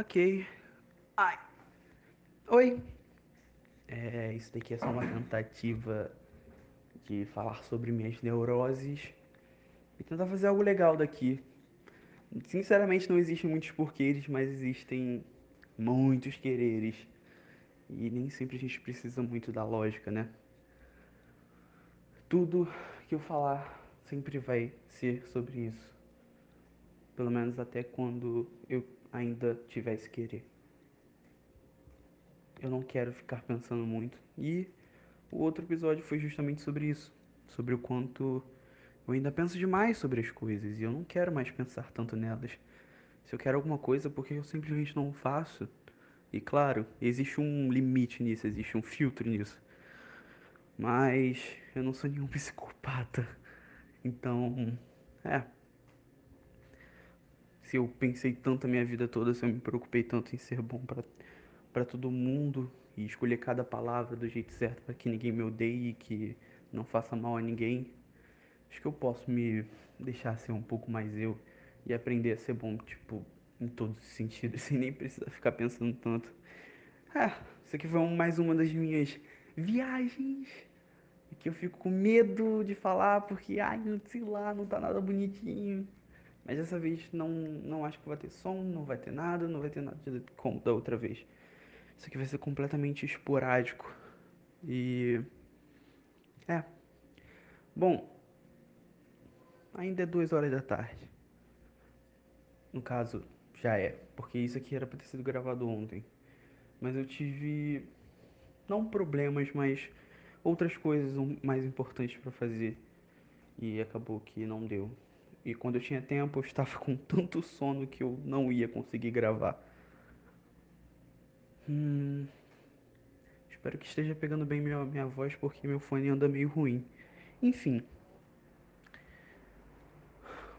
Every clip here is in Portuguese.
Ok. Ai. Oi. É, isso daqui é só uma tentativa de falar sobre minhas neuroses e tentar fazer algo legal daqui. Sinceramente, não existem muitos porquês, mas existem muitos quereres. E nem sempre a gente precisa muito da lógica, né? Tudo que eu falar sempre vai ser sobre isso. Pelo menos até quando eu ainda tivesse querer. Eu não quero ficar pensando muito. E o outro episódio foi justamente sobre isso. Sobre o quanto eu ainda penso demais sobre as coisas e eu não quero mais pensar tanto nelas. Se eu quero alguma coisa, porque eu simplesmente não faço. E claro, existe um limite nisso, existe um filtro nisso. Mas eu não sou nenhum psicopata. Então, é. Se eu pensei tanto a minha vida toda, se eu me preocupei tanto em ser bom para todo mundo e escolher cada palavra do jeito certo para que ninguém me odeie, que não faça mal a ninguém, acho que eu posso me deixar ser um pouco mais eu e aprender a ser bom, tipo, em todos os sentidos, sem nem precisar ficar pensando tanto. É, isso aqui foi mais uma das minhas viagens que eu fico com medo de falar porque, ai, sei lá, não tá nada bonitinho. Mas dessa vez não, não acho que vai ter som, não vai ter nada, não vai ter nada como da outra vez. Isso aqui vai ser completamente esporádico. E. É. Bom. Ainda é duas horas da tarde. No caso, já é. Porque isso aqui era pra ter sido gravado ontem. Mas eu tive. Não problemas, mas outras coisas mais importantes para fazer. E acabou que não deu. E quando eu tinha tempo, eu estava com tanto sono que eu não ia conseguir gravar. Hum, espero que esteja pegando bem minha, minha voz, porque meu fone anda meio ruim. Enfim.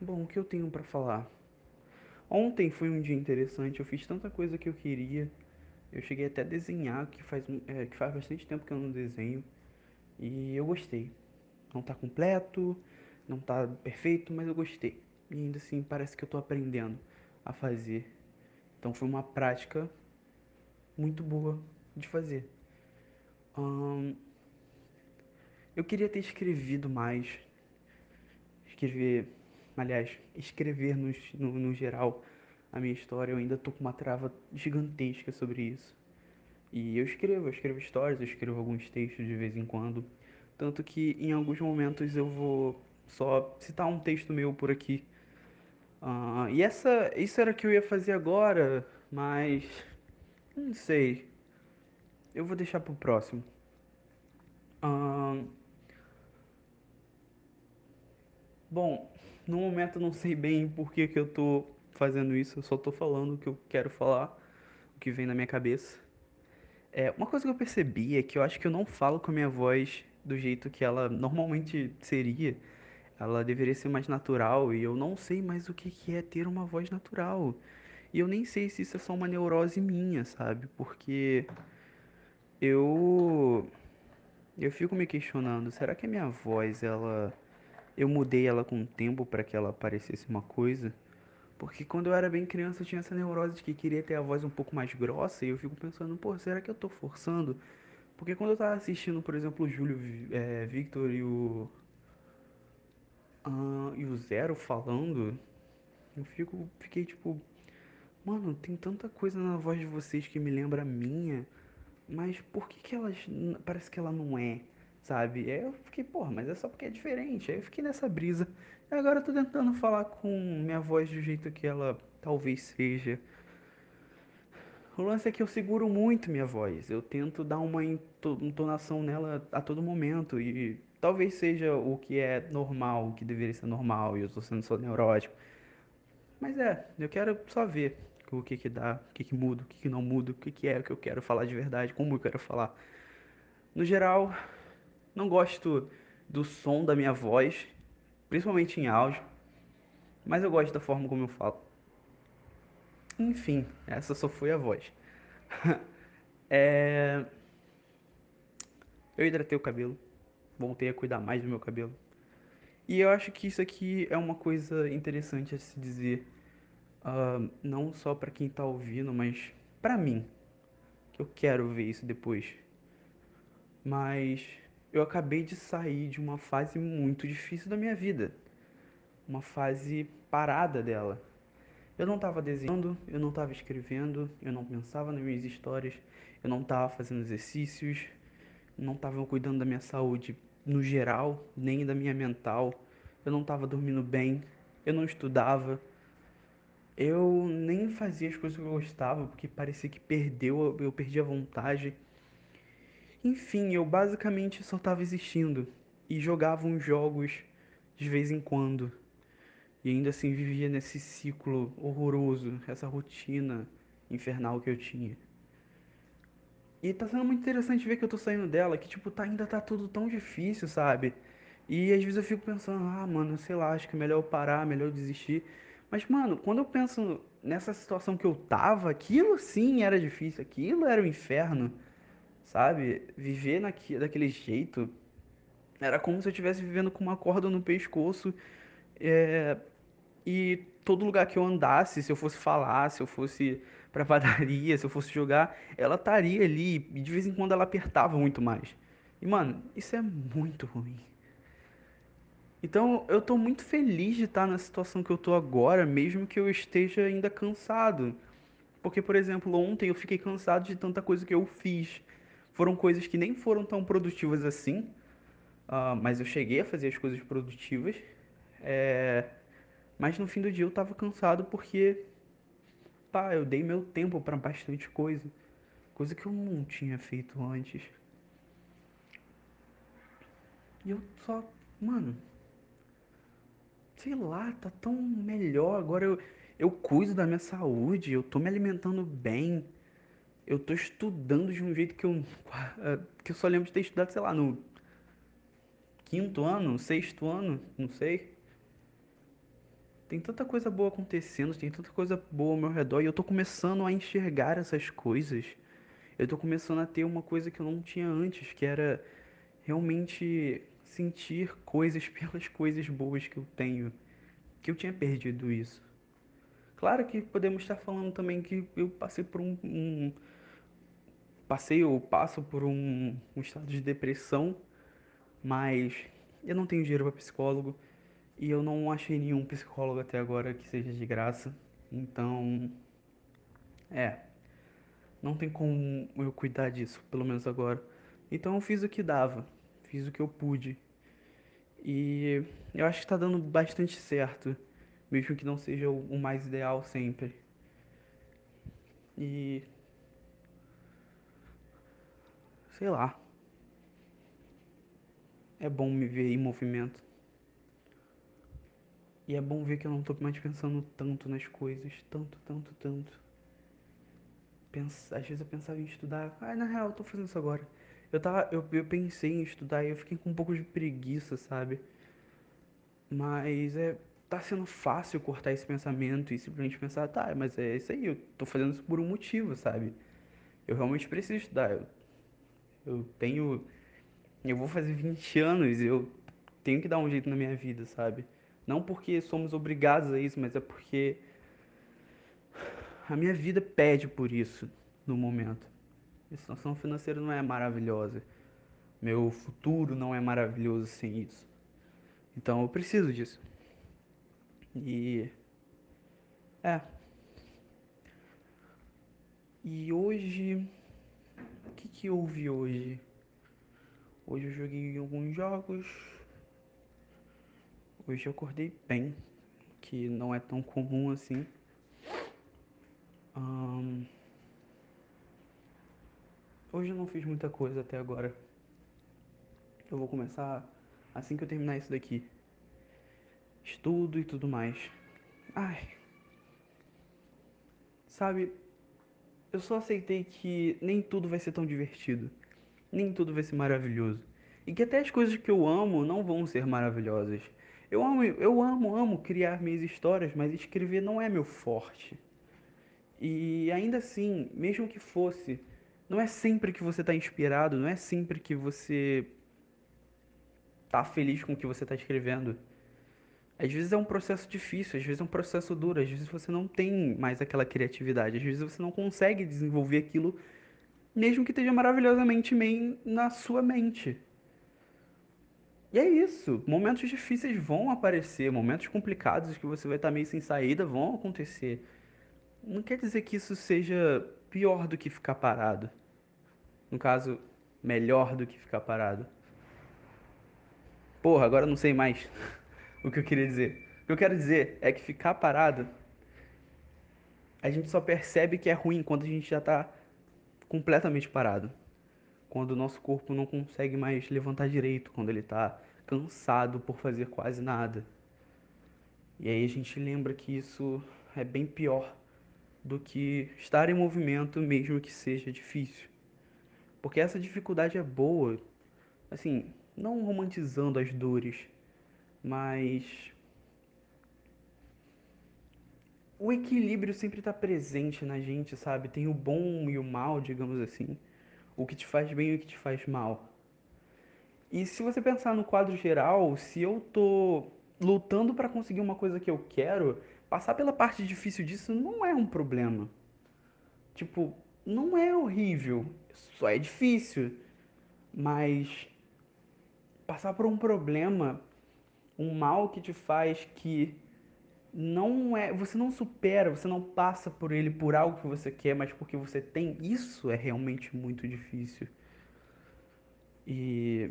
Bom, o que eu tenho para falar? Ontem foi um dia interessante, eu fiz tanta coisa que eu queria. Eu cheguei até a desenhar, que faz, é, que faz bastante tempo que eu não desenho. E eu gostei. Não tá completo, não tá perfeito, mas eu gostei. E ainda assim parece que eu tô aprendendo a fazer. Então foi uma prática muito boa de fazer. Eu queria ter escrevido mais. Escrever, aliás, escrever no, no, no geral a minha história. Eu ainda tô com uma trava gigantesca sobre isso. E eu escrevo, eu escrevo histórias, eu escrevo alguns textos de vez em quando. Tanto que em alguns momentos eu vou só citar um texto meu por aqui. Uh, e essa, isso era o que eu ia fazer agora, mas não sei. Eu vou deixar pro próximo. Uh, bom, no momento eu não sei bem por que, que eu tô fazendo isso, eu só tô falando o que eu quero falar, o que vem na minha cabeça. É, uma coisa que eu percebi é que eu acho que eu não falo com a minha voz do jeito que ela normalmente seria. Ela deveria ser mais natural e eu não sei mais o que é ter uma voz natural. E eu nem sei se isso é só uma neurose minha, sabe? Porque eu eu fico me questionando, será que a minha voz ela eu mudei ela com o tempo para que ela parecesse uma coisa? Porque quando eu era bem criança eu tinha essa neurose de que queria ter a voz um pouco mais grossa e eu fico pensando, pô, será que eu tô forçando? Porque quando eu tava assistindo, por exemplo, o Júlio é, Victor e o. E o Zero falando, eu fico, fiquei tipo. Mano, tem tanta coisa na voz de vocês que me lembra a minha, mas por que que elas. Parece que ela não é, sabe? Aí eu fiquei, porra, mas é só porque é diferente. Aí eu fiquei nessa brisa. E agora eu tô tentando falar com minha voz do jeito que ela talvez seja. O lance é que eu seguro muito minha voz. Eu tento dar uma entonação nela a todo momento. E talvez seja o que é normal, o que deveria ser normal. E eu tô sendo só neurótico. Mas é, eu quero só ver o que que dá, o que que muda, o que que não muda, o que que é o que eu quero falar de verdade, como eu quero falar. No geral, não gosto do som da minha voz, principalmente em áudio. Mas eu gosto da forma como eu falo. Enfim, essa só foi a voz. é... Eu hidratei o cabelo, voltei a cuidar mais do meu cabelo. E eu acho que isso aqui é uma coisa interessante a se dizer. ah, não só pra quem tá ouvindo, mas pra mim, que eu quero ver isso depois. Mas eu acabei de sair de uma fase muito difícil da minha vida, uma fase parada dela. Eu não estava desenhando, eu não estava escrevendo, eu não pensava nas minhas histórias, eu não estava fazendo exercícios, não estava cuidando da minha saúde no geral, nem da minha mental. Eu não estava dormindo bem, eu não estudava, eu nem fazia as coisas que eu gostava, porque parecia que perdeu, eu perdi a vontade. Enfim, eu basicamente só estava existindo e jogava uns jogos de vez em quando. E ainda assim vivia nesse ciclo horroroso, essa rotina infernal que eu tinha. E tá sendo muito interessante ver que eu tô saindo dela, que tipo, tá, ainda tá tudo tão difícil, sabe? E às vezes eu fico pensando, ah, mano, sei lá, acho que é melhor eu parar, melhor eu desistir. Mas, mano, quando eu penso nessa situação que eu tava, aquilo sim era difícil, aquilo era o inferno, sabe? Viver naqui, daquele jeito era como se eu estivesse vivendo com uma corda no pescoço, é, e todo lugar que eu andasse, se eu fosse falar, se eu fosse pra padaria, se eu fosse jogar, ela estaria ali, e de vez em quando ela apertava muito mais. E, mano, isso é muito ruim. Então, eu tô muito feliz de estar na situação que eu tô agora, mesmo que eu esteja ainda cansado. Porque, por exemplo, ontem eu fiquei cansado de tanta coisa que eu fiz. Foram coisas que nem foram tão produtivas assim, ah, mas eu cheguei a fazer as coisas produtivas. É, Mas no fim do dia eu tava cansado porque, pá, eu dei meu tempo pra bastante coisa. Coisa que eu não tinha feito antes. E eu só, mano, sei lá, tá tão melhor. Agora eu, eu cuido da minha saúde, eu tô me alimentando bem, eu tô estudando de um jeito que eu, que eu só lembro de ter estudado, sei lá, no quinto ano, sexto ano, não sei. Tem tanta coisa boa acontecendo, tem tanta coisa boa ao meu redor e eu tô começando a enxergar essas coisas. Eu tô começando a ter uma coisa que eu não tinha antes, que era realmente sentir coisas pelas coisas boas que eu tenho, que eu tinha perdido isso. Claro que podemos estar falando também que eu passei por um, um passei ou passo por um, um estado de depressão, mas eu não tenho dinheiro para psicólogo e eu não achei nenhum psicólogo até agora que seja de graça. Então, é, não tem como eu cuidar disso, pelo menos agora. Então eu fiz o que dava, fiz o que eu pude. E eu acho que tá dando bastante certo, mesmo que não seja o mais ideal sempre. E sei lá, é bom me ver em movimento. E é bom ver que eu não tô mais pensando tanto nas coisas, tanto, tanto, tanto. Pensa, às vezes eu pensava em estudar, ah, na real, eu tô fazendo isso agora. Eu tava, eu, eu pensei em estudar e eu fiquei com um pouco de preguiça, sabe? Mas é, tá sendo fácil cortar esse pensamento e simplesmente pensar, tá, mas é isso aí, eu tô fazendo isso por um motivo, sabe? Eu realmente preciso estudar. Eu, eu tenho, eu vou fazer 20 anos, eu tenho que dar um jeito na minha vida, sabe? Não porque somos obrigados a isso, mas é porque a minha vida pede por isso no momento. A situação financeira não é maravilhosa. Meu futuro não é maravilhoso sem isso. Então eu preciso disso. E é. E hoje, o que que houve hoje? Hoje eu joguei alguns jogos. Hoje eu acordei bem, que não é tão comum assim. Ahn, hoje eu não fiz muita coisa até agora. Eu vou começar assim que eu terminar isso daqui. Estudo e tudo mais. Ai, sabe, eu só aceitei que nem tudo vai ser tão divertido. Nem tudo vai ser maravilhoso. E que até as coisas que eu amo não vão ser maravilhosas. Eu amo, eu amo, amo criar minhas histórias, mas escrever não é meu forte. E ainda assim, mesmo que fosse, não é sempre que você está inspirado, não é sempre que você tá feliz com o que você está escrevendo. Às vezes é um processo difícil, às vezes é um processo duro, às vezes você não tem mais aquela criatividade, às vezes você não consegue desenvolver aquilo, mesmo que esteja maravilhosamente bem na sua mente. E é isso. Momentos difíceis vão aparecer, momentos complicados que você vai estar meio sem saída vão acontecer. Não quer dizer que isso seja pior do que ficar parado. No caso, melhor do que ficar parado. Porra, agora não sei mais o que eu queria dizer. O que eu quero dizer é que ficar parado, a gente só percebe que é ruim quando a gente já tá completamente parado. Quando o nosso corpo não consegue mais levantar direito, quando ele tá cansado por fazer quase nada. E aí a gente lembra que isso é bem pior do que estar em movimento, mesmo que seja difícil. Porque essa dificuldade é boa, assim, não romantizando as dores, mas o equilíbrio sempre está presente na gente, sabe? Tem o bom e o mal, digamos assim. O que te faz bem e o que te faz mal. E se você pensar no quadro geral, se eu tô lutando para conseguir uma coisa que eu quero, passar pela parte difícil disso não é um problema. Tipo, não é horrível, só é difícil. Mas passar por um problema, um mal que te faz que não é, você não supera, você não passa por ele por algo que você quer, mas porque você tem, isso é realmente muito difícil. E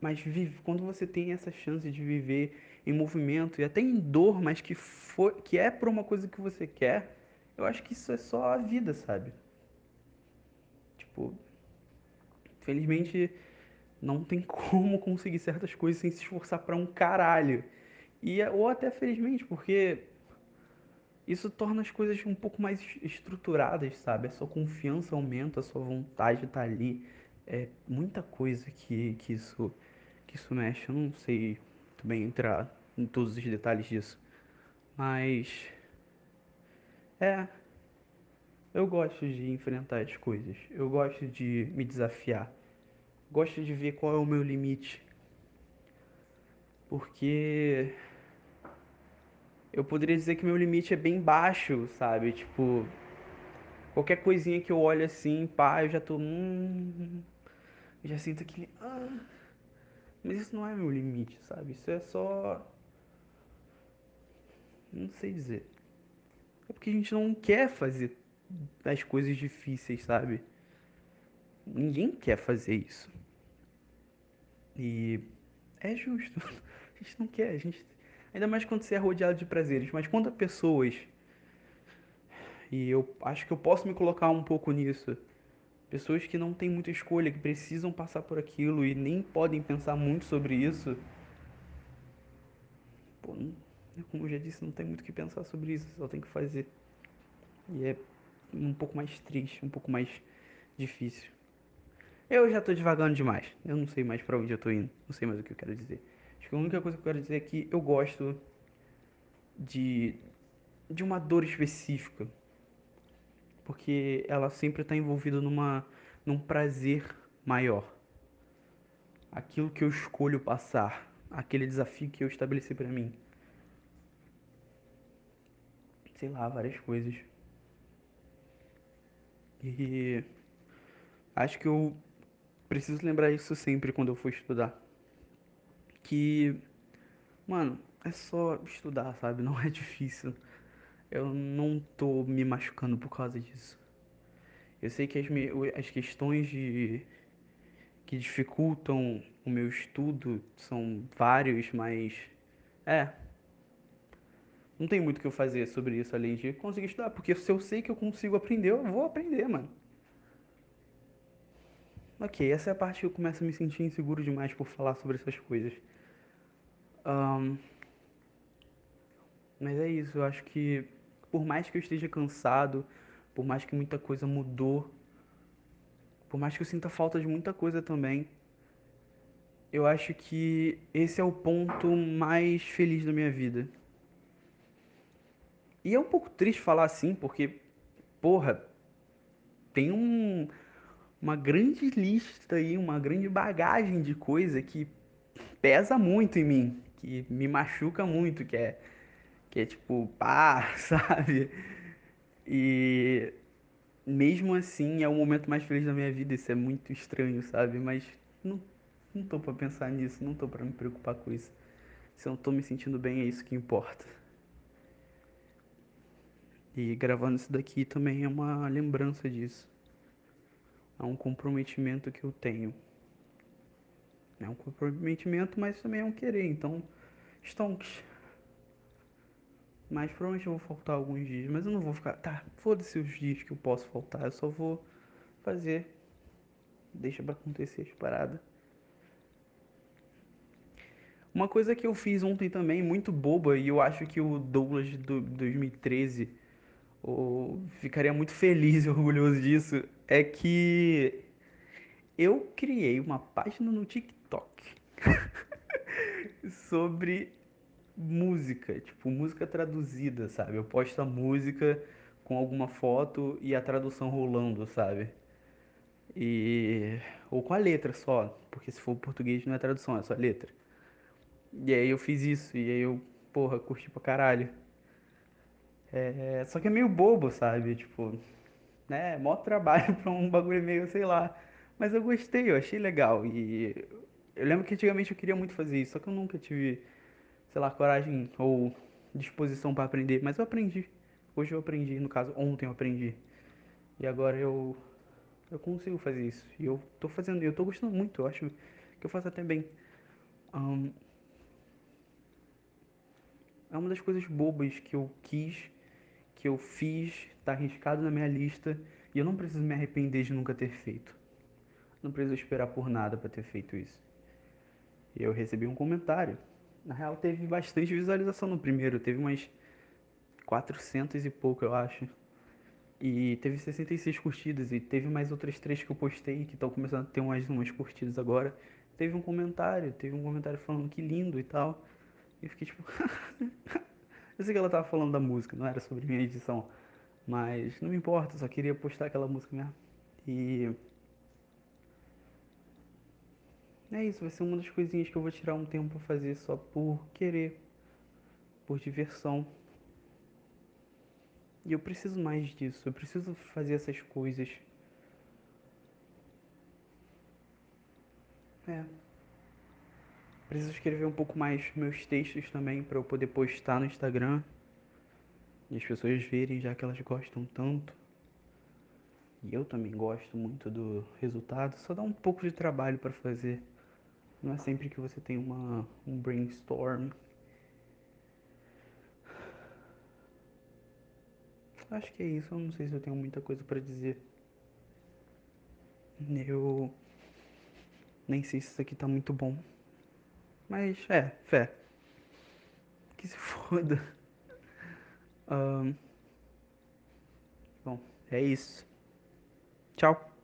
mas vive, quando você tem essa chance de viver em movimento e até em dor, mas que foi, que é por uma coisa que você quer, eu acho que isso é só a vida, sabe? Tipo, felizmente não tem como conseguir certas coisas sem se esforçar para um caralho. E ou até felizmente, porque isso torna as coisas um pouco mais estruturadas, sabe? A sua confiança aumenta, a sua vontade tá ali. É muita coisa que, que isso que isso mexe. Eu não sei muito bem entrar em todos os detalhes disso. Mas é, eu gosto de enfrentar as coisas. Eu gosto de me desafiar. Gosto de ver qual é o meu limite. Porque eu poderia dizer que meu limite é bem baixo, sabe? Tipo, qualquer coisinha que eu olho assim, pá, eu já tô. Hum, já sinto aquele. Ah, mas isso não é meu limite, sabe? Isso é só. Não sei dizer. É porque a gente não quer fazer as coisas difíceis, sabe? Ninguém quer fazer isso. E é justo. A gente não quer, a gente ainda mais quando você é rodeado de prazeres, mas quando pessoas e eu acho que eu posso me colocar um pouco nisso. Pessoas que não têm muita escolha, que precisam passar por aquilo e nem podem pensar muito sobre isso. Pô, como eu já disse, não tem muito o que pensar sobre isso, só tem que fazer. E é um pouco mais triste, um pouco mais difícil. Eu já tô devagando demais. Eu não sei mais para onde eu tô indo. Não sei mais o que eu quero dizer. Acho que a única coisa que eu quero dizer é que eu gosto de de uma dor específica. Porque ela sempre está envolvida numa num prazer maior. Aquilo que eu escolho passar, aquele desafio que eu estabeleci para mim. Sei lá, várias coisas. E acho que eu preciso lembrar isso sempre quando eu for estudar. Que, mano, é só estudar, sabe? Não é difícil. Eu não tô me machucando por causa disso. Eu sei que as, me, as questões de, que dificultam o meu estudo são vários, mas é. Não tem muito o que eu fazer sobre isso além de conseguir estudar, porque se eu sei que eu consigo aprender, eu vou aprender, mano. Ok, essa é a parte que eu começo a me sentir inseguro demais por falar sobre essas coisas. Um, mas é isso, eu acho que por mais que eu esteja cansado, por mais que muita coisa mudou, por mais que eu sinta falta de muita coisa também, eu acho que esse é o ponto mais feliz da minha vida. E é um pouco triste falar assim, porque, porra, tem um, uma grande lista aí, uma grande bagagem de coisa que pesa muito em mim. que me machuca muito, que é, que é tipo, pá, sabe? E mesmo assim é o momento mais feliz da minha vida, isso é muito estranho, sabe? Mas não, não tô pra pensar nisso, não tô pra me preocupar com isso. Se eu não tô me sentindo bem, é isso que importa. E gravando isso daqui também é uma lembrança disso. É um comprometimento que eu tenho. É um comprometimento, mas também é um querer. Então, stonks. Mas provavelmente eu vou faltar alguns dias. Mas eu não vou ficar. Tá, foda-se os dias que eu posso faltar. Eu só vou fazer. Deixa pra acontecer as paradas. Uma coisa que eu fiz ontem também, muito boba, e eu acho que o Douglas do 2013 ou, ficaria muito feliz e orgulhoso disso, é que eu criei uma página no TikTok sobre música, tipo, música traduzida, sabe? Eu posto a música com alguma foto e a tradução rolando, sabe? E ou com a letra só, porque se for português não é tradução, é só letra. E aí eu fiz isso e aí eu, porra, curti pra caralho. É, só que é meio bobo, sabe? Tipo, né? Mó trabalho pra um bagulho meio, sei lá. Mas eu gostei, eu achei legal. E eu lembro que antigamente eu queria muito fazer isso, só que eu nunca tive, sei lá, coragem ou disposição pra aprender. Mas eu aprendi. Hoje eu aprendi, no caso, ontem eu aprendi. E agora eu eu consigo fazer isso. E eu tô fazendo, eu tô gostando muito, eu acho que eu faço até bem. Ahn, é uma das coisas bobas que eu quis, que eu fiz, tá arriscado na minha lista, e eu não preciso me arrepender de nunca ter feito. Não preciso esperar por nada pra ter feito isso. Eu recebi um comentário. Na real, teve bastante visualização no primeiro, teve umas 400 e pouco, eu acho. E teve 66 curtidas, e teve mais outras três que eu postei, que estão começando a ter mais umas curtidas agora. Teve um comentário, teve um comentário falando que lindo e tal. E eu fiquei tipo. eu sei que ela tava falando da música, não era sobre minha edição. Mas não me importa, só queria postar aquela música mesmo. E é isso, vai ser uma das coisinhas que eu vou tirar um tempo pra fazer só por querer, por diversão. E eu preciso mais disso, eu preciso fazer essas coisas. É, preciso escrever um pouco mais meus textos também pra eu poder postar no Instagram e as pessoas verem já que elas gostam tanto. E eu também gosto muito do resultado, só dá um pouco de trabalho pra fazer. Não é sempre que você tem uma, um brainstorm. Acho que é isso, eu não sei se eu tenho muita coisa pra dizer. Eu nem sei se isso aqui tá muito bom. Mas é, fé. Que se foda. Ahn, bom, é isso. Tchau.